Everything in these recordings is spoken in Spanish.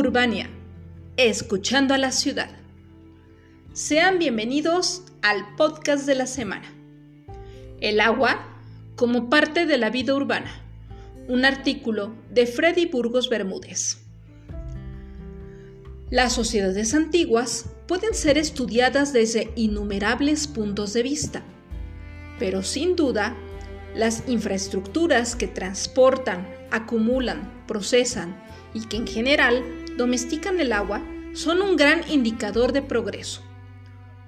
Urbania, escuchando a la ciudad. Sean bienvenidos al podcast de la semana. El agua como parte de la vida urbana. Un artículo de Freddy Burgos Bermúdez. Las sociedades antiguas pueden ser estudiadas desde innumerables puntos de vista, pero sin duda, las infraestructuras que transportan, acumulan, procesan y que en general domestican el agua son un gran indicador de progreso.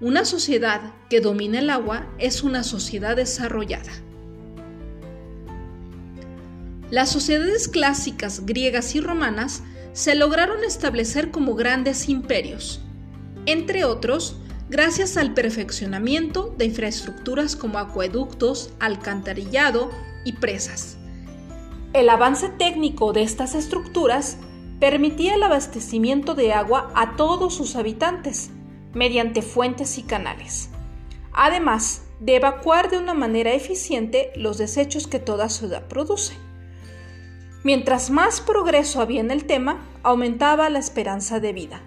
Una sociedad que domina el agua es una sociedad desarrollada. Las sociedades clásicas griegas y romanas se lograron establecer como grandes imperios, entre otros, gracias al perfeccionamiento de infraestructuras como acueductos, alcantarillado y presas. El avance técnico de estas estructuras permitía el abastecimiento de agua a todos sus habitantes mediante fuentes y canales, además de evacuar de una manera eficiente los desechos que toda ciudad produce. Mientras más progreso había en el tema, aumentaba la esperanza de vida.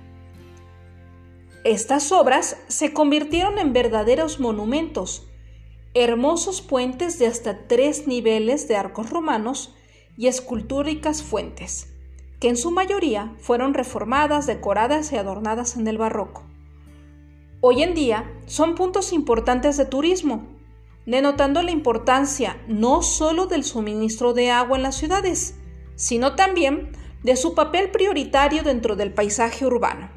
Estas obras se convirtieron en verdaderos monumentos, hermosos puentes de hasta tres niveles de arcos romanos y escultúricas fuentes, que en su mayoría fueron reformadas, decoradas y adornadas en el barroco. Hoy en día son puntos importantes de turismo, denotando la importancia no solo del suministro de agua en las ciudades, sino también de su papel prioritario dentro del paisaje urbano.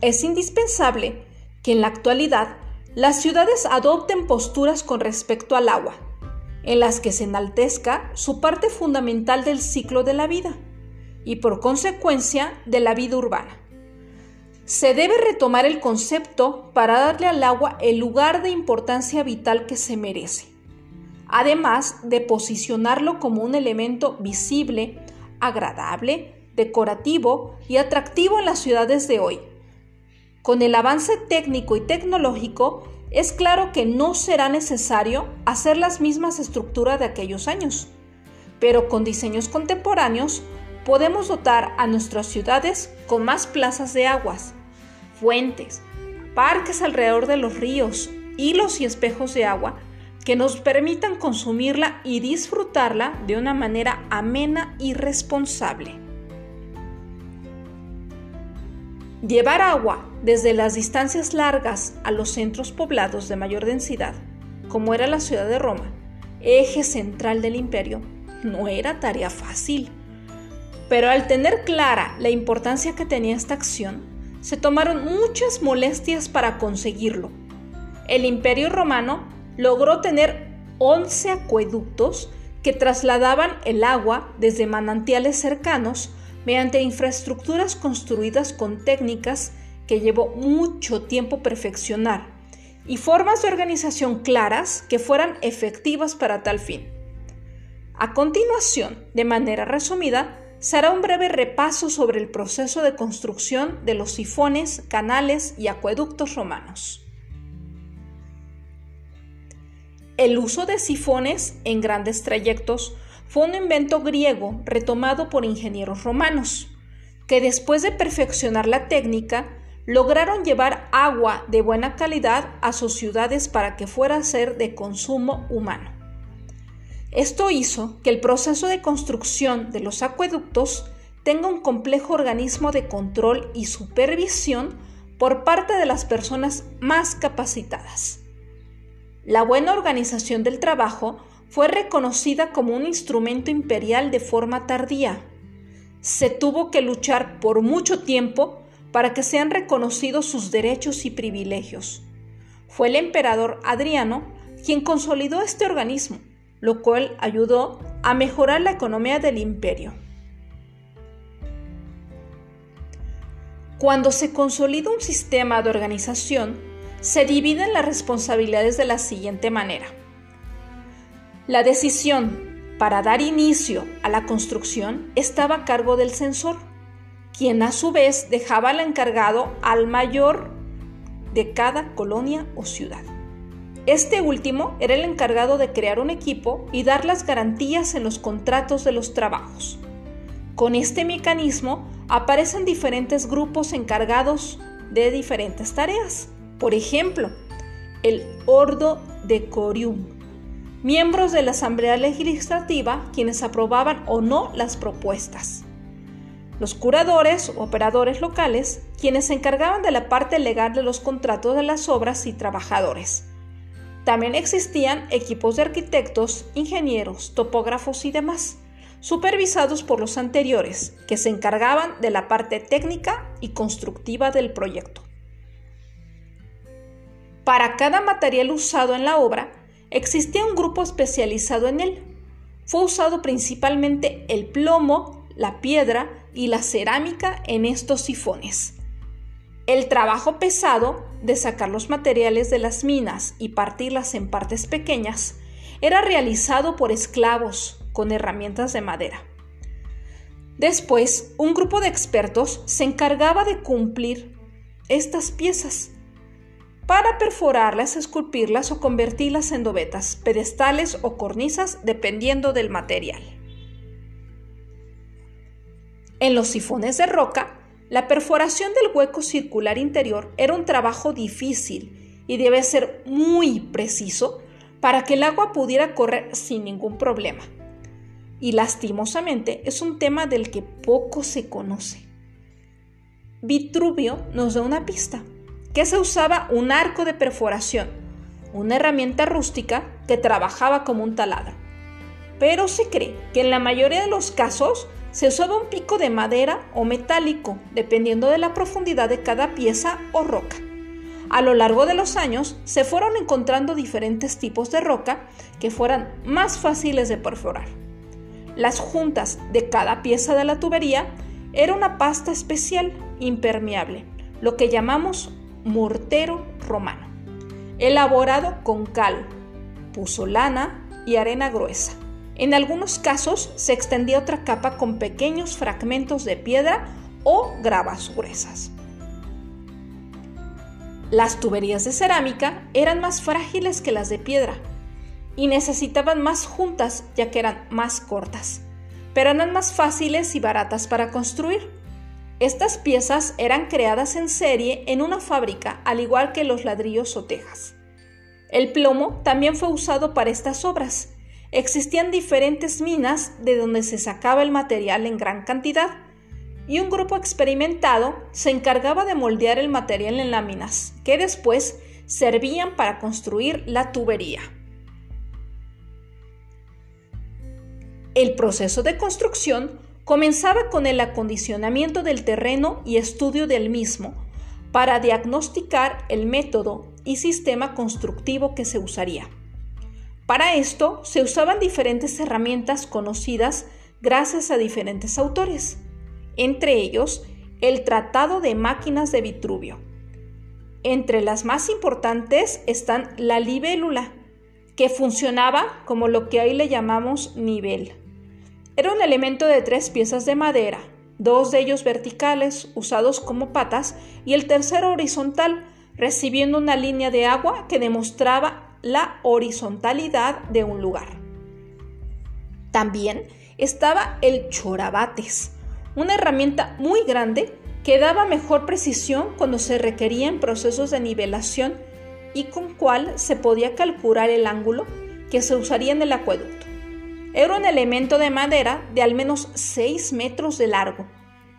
Es indispensable que en la actualidad las ciudades adopten posturas con respecto al agua, en las que se enaltezca su parte fundamental del ciclo de la vida y por consecuencia de la vida urbana. Se debe retomar el concepto para darle al agua el lugar de importancia vital que se merece, además de posicionarlo como un elemento visible, agradable, decorativo y atractivo en las ciudades de hoy. Con el avance técnico y tecnológico, es claro que no será necesario hacer las mismas estructuras de aquellos años, pero con diseños contemporáneos podemos dotar a nuestras ciudades con más plazas de aguas, fuentes, parques alrededor de los ríos, hilos y espejos de agua que nos permitan consumirla y disfrutarla de una manera amena y responsable. Llevar agua desde las distancias largas a los centros poblados de mayor densidad, como era la ciudad de Roma, eje central del imperio, no era tarea fácil. Pero al tener clara la importancia que tenía esta acción, se tomaron muchas molestias para conseguirlo. El imperio romano logró tener 11 acueductos que trasladaban el agua desde manantiales cercanos mediante infraestructuras construidas con técnicas que llevó mucho tiempo perfeccionar y formas de organización claras que fueran efectivas para tal fin. A continuación, de manera resumida, se hará un breve repaso sobre el proceso de construcción de los sifones, canales y acueductos romanos. El uso de sifones en grandes trayectos fue un invento griego retomado por ingenieros romanos, que después de perfeccionar la técnica, lograron llevar agua de buena calidad a sus ciudades para que fuera a ser de consumo humano. Esto hizo que el proceso de construcción de los acueductos tenga un complejo organismo de control y supervisión por parte de las personas más capacitadas. La buena organización del trabajo fue reconocida como un instrumento imperial de forma tardía. Se tuvo que luchar por mucho tiempo para que sean reconocidos sus derechos y privilegios. Fue el emperador Adriano quien consolidó este organismo, lo cual ayudó a mejorar la economía del imperio. Cuando se consolida un sistema de organización, se dividen las responsabilidades de la siguiente manera. La decisión para dar inicio a la construcción estaba a cargo del censor, quien a su vez dejaba al encargado al mayor de cada colonia o ciudad. Este último era el encargado de crear un equipo y dar las garantías en los contratos de los trabajos. Con este mecanismo aparecen diferentes grupos encargados de diferentes tareas. Por ejemplo, el Ordo Decorium, miembros de la Asamblea Legislativa quienes aprobaban o no las propuestas. Los curadores o operadores locales, quienes se encargaban de la parte legal de los contratos de las obras y trabajadores. También existían equipos de arquitectos, ingenieros, topógrafos y demás, supervisados por los anteriores, que se encargaban de la parte técnica y constructiva del proyecto. Para cada material usado en la obra, existía un grupo especializado en él. Fue usado principalmente el plomo, la piedra y la cerámica en estos sifones. El trabajo pesado de sacar los materiales de las minas y partirlas en partes pequeñas era realizado por esclavos con herramientas de madera. Después, un grupo de expertos se encargaba de cumplir estas piezas para perforarlas, esculpirlas o convertirlas en dovetas, pedestales o cornisas dependiendo del material. En los sifones de roca la perforación del hueco circular interior era un trabajo difícil y debe ser muy preciso para que el agua pudiera correr sin ningún problema. Y lastimosamente es un tema del que poco se conoce. Vitruvio nos da una pista, que se usaba un arco de perforación, una herramienta rústica que trabajaba como un taladro. Pero se cree que en la mayoría de los casos se usaba un pico de madera o metálico, dependiendo de la profundidad de cada pieza o roca. A lo largo de los años se fueron encontrando diferentes tipos de roca que fueran más fáciles de perforar. Las juntas de cada pieza de la tubería era una pasta especial impermeable, lo que llamamos mortero romano, elaborado con cal, puzolana y arena gruesa. En algunos casos se extendía otra capa con pequeños fragmentos de piedra o gravas gruesas. Las tuberías de cerámica eran más frágiles que las de piedra y necesitaban más juntas ya que eran más cortas, pero eran más fáciles y baratas para construir. Estas piezas eran creadas en serie en una fábrica, al igual que los ladrillos o tejas. El plomo también fue usado para estas obras Existían diferentes minas de donde se sacaba el material en gran cantidad y un grupo experimentado se encargaba de moldear el material en láminas que después servían para construir la tubería. El proceso de construcción comenzaba con el acondicionamiento del terreno y estudio del mismo para diagnosticar el método y sistema constructivo que se usaría. Para esto se usaban diferentes herramientas conocidas gracias a diferentes autores, entre ellos el Tratado de Máquinas de Vitruvio. Entre las más importantes están la libélula, que funcionaba como lo que hoy le llamamos nivel. Era un elemento de tres piezas de madera, dos de ellos verticales usados como patas y el tercero horizontal, recibiendo una línea de agua que demostraba la horizontalidad de un lugar. También estaba el chorabates, una herramienta muy grande que daba mejor precisión cuando se requerían procesos de nivelación y con cual se podía calcular el ángulo que se usaría en el acueducto. Era un elemento de madera de al menos 6 metros de largo,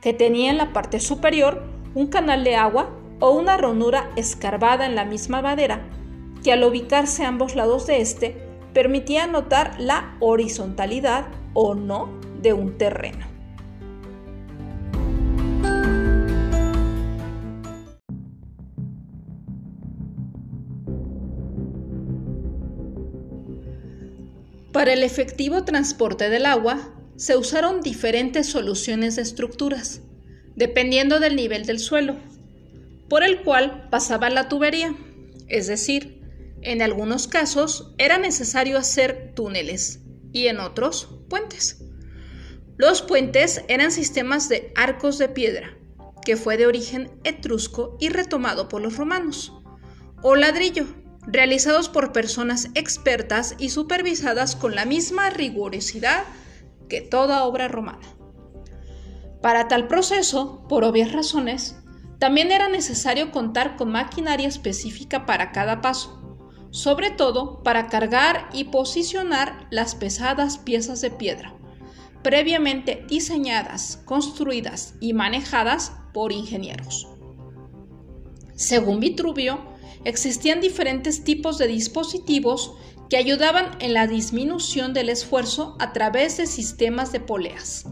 que tenía en la parte superior un canal de agua o una ranura escarbada en la misma madera que al ubicarse a ambos lados de este permitía notar la horizontalidad o no de un terreno. Para el efectivo transporte del agua, se usaron diferentes soluciones de estructuras, dependiendo del nivel del suelo, por el cual pasaba la tubería, es decir, en algunos casos era necesario hacer túneles y en otros puentes. Los puentes eran sistemas de arcos de piedra, que fue de origen etrusco y retomado por los romanos, o ladrillo, realizados por personas expertas y supervisadas con la misma rigurosidad que toda obra romana. Para tal proceso, por obvias razones, también era necesario contar con maquinaria específica para cada paso, sobre todo para cargar y posicionar las pesadas piezas de piedra, previamente diseñadas, construidas y manejadas por ingenieros. Según Vitruvio, existían diferentes tipos de dispositivos que ayudaban en la disminución del esfuerzo a través de sistemas de poleas.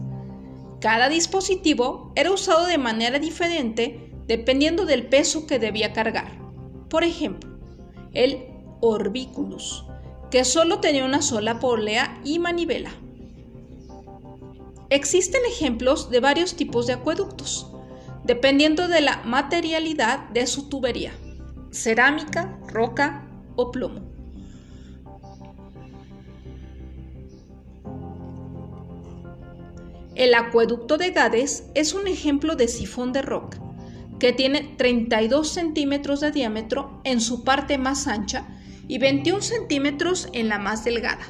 Cada dispositivo era usado de manera diferente dependiendo del peso que debía cargar. Por ejemplo, el Orbiculus, que solo tenía una sola polea y manivela. Existen ejemplos de varios tipos de acueductos, dependiendo de la materialidad de su tubería, cerámica, roca o plomo. El acueducto de Gades es un ejemplo de sifón de roca, que tiene 32 centímetros de diámetro en su parte más ancha y 21 centímetros en la más delgada.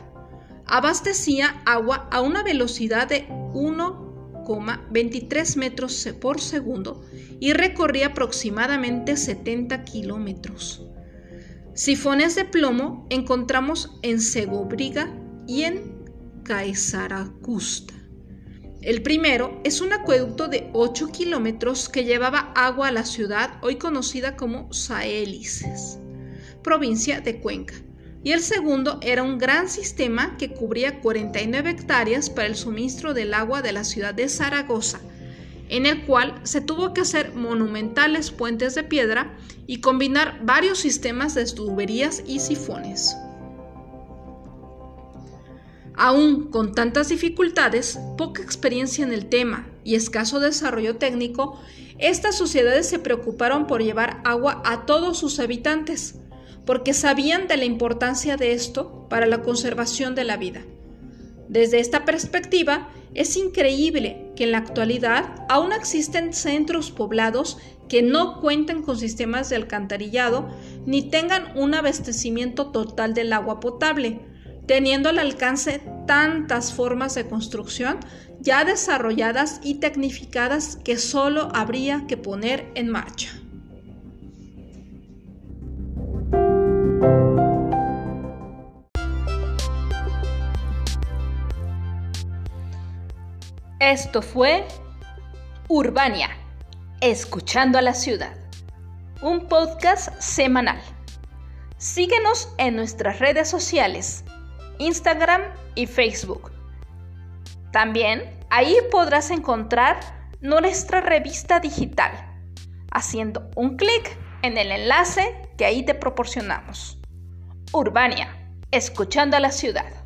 Abastecía agua a una velocidad de 1,23 metros por segundo y recorría aproximadamente 70 kilómetros. Sifones de plomo encontramos en Segobriga y en Caesaracusta. El primero es un acueducto de 8 kilómetros que llevaba agua a la ciudad hoy conocida como Saélices, provincia de Cuenca. Y el segundo era un gran sistema que cubría 49 hectáreas para el suministro del agua de la ciudad de Zaragoza, en el cual se tuvo que hacer monumentales puentes de piedra y combinar varios sistemas de tuberías y sifones. Aún con tantas dificultades, poca experiencia en el tema y escaso desarrollo técnico, estas sociedades se preocuparon por llevar agua a todos sus habitantes, porque sabían de la importancia de esto para la conservación de la vida. Desde esta perspectiva, es increíble que en la actualidad aún existen centros poblados que no cuenten con sistemas de alcantarillado ni tengan un abastecimiento total del agua potable, teniendo al alcance tantas formas de construcción ya desarrolladas y tecnificadas que solo habría que poner en marcha. Esto fue Urbania, escuchando a la ciudad, un podcast semanal. Síguenos en nuestras redes sociales Instagram y Facebook. También ahí podrás encontrar nuestra revista digital, haciendo un clic en el enlace que ahí te proporcionamos. Urbania, escuchando a la ciudad.